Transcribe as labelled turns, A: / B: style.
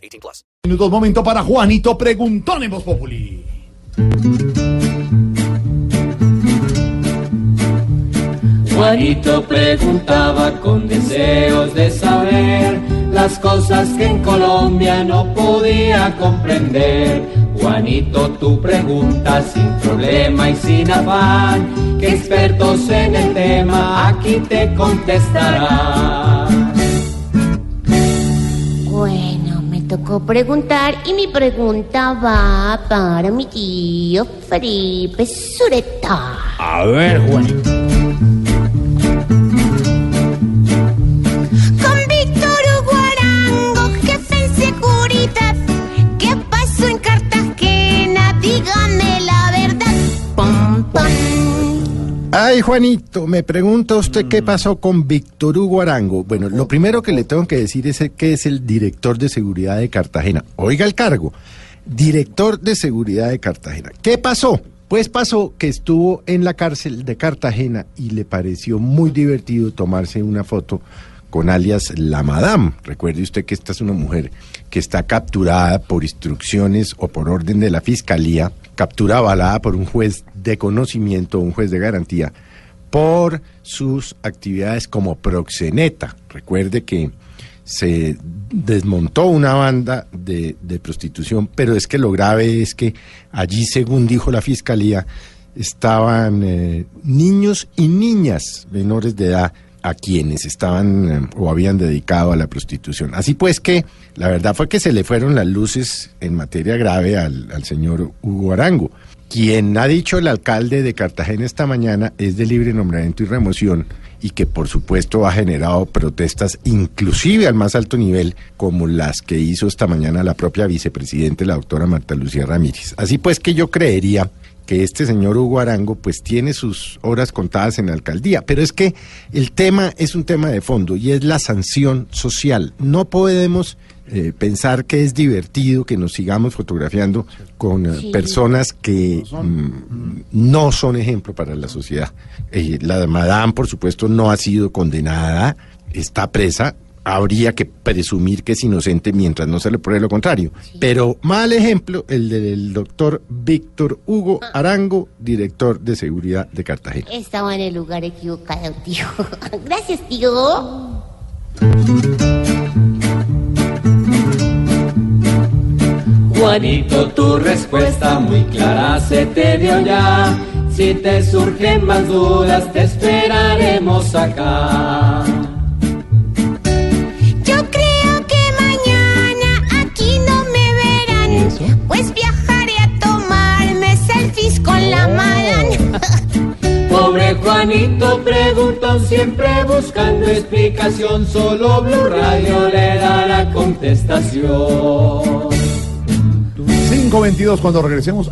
A: 18 plus.
B: Minutos, momento para Juanito Preguntón en Voz Populi.
C: Juanito preguntaba con deseos de saber las cosas que en Colombia no podía comprender. Juanito, tu pregunta sin problema y sin afán, que expertos en el tema aquí te contestarán.
D: Tocó preguntar y mi pregunta va para mi tío Felipe Sureta.
B: A ver, Juanito.
E: Ay, Juanito, me pregunta usted qué pasó con Víctor Hugo Arango. Bueno, lo primero que le tengo que decir es que es el director de seguridad de Cartagena. Oiga el cargo, director de seguridad de Cartagena. ¿Qué pasó? Pues pasó que estuvo en la cárcel de Cartagena y le pareció muy divertido tomarse una foto con alias La Madame. Recuerde usted que esta es una mujer que está capturada por instrucciones o por orden de la fiscalía, captura avalada por un juez de conocimiento, un juez de garantía, por sus actividades como proxeneta. Recuerde que se desmontó una banda de, prostitución, pero es que lo grave es que allí, según dijo la fiscalía, estaban eh, niños y niñas menores de edad a quienes estaban eh, o habían dedicado a la prostitución. Así pues que la verdad fue que se le fueron las luces en materia grave al, al señor Hugo Arango. Quien ha dicho el alcalde de Cartagena esta mañana es de libre nombramiento y remoción y que por supuesto ha generado protestas inclusive al más alto nivel como las que hizo esta mañana la propia vicepresidente, la doctora Marta Lucía Ramírez. Así pues que yo creería que este señor Hugo Arango pues tiene sus horas contadas en la alcaldía, pero es que el tema es un tema de fondo y es la sanción social. No podemos eh, pensar que es divertido que nos sigamos fotografiando con eh,
D: Sí.
E: personas que mm, no son ejemplo para la sociedad. Eh, la Madame, por supuesto, no ha sido condenada, está presa. Habría que presumir que es inocente mientras no se le pruebe lo contrario. Pero mal ejemplo el del doctor Víctor Hugo Arango, director de seguridad de Cartagena.
D: Estaba en el lugar equivocado, tío. Gracias, tío.
C: Juanito, tu respuesta muy clara se te dio ya. Si te surgen más dudas, te esperaremos acá. Juanito preguntó siempre buscando explicación, solo Blue Radio le dará contestación.
B: 5.22 cuando regresemos.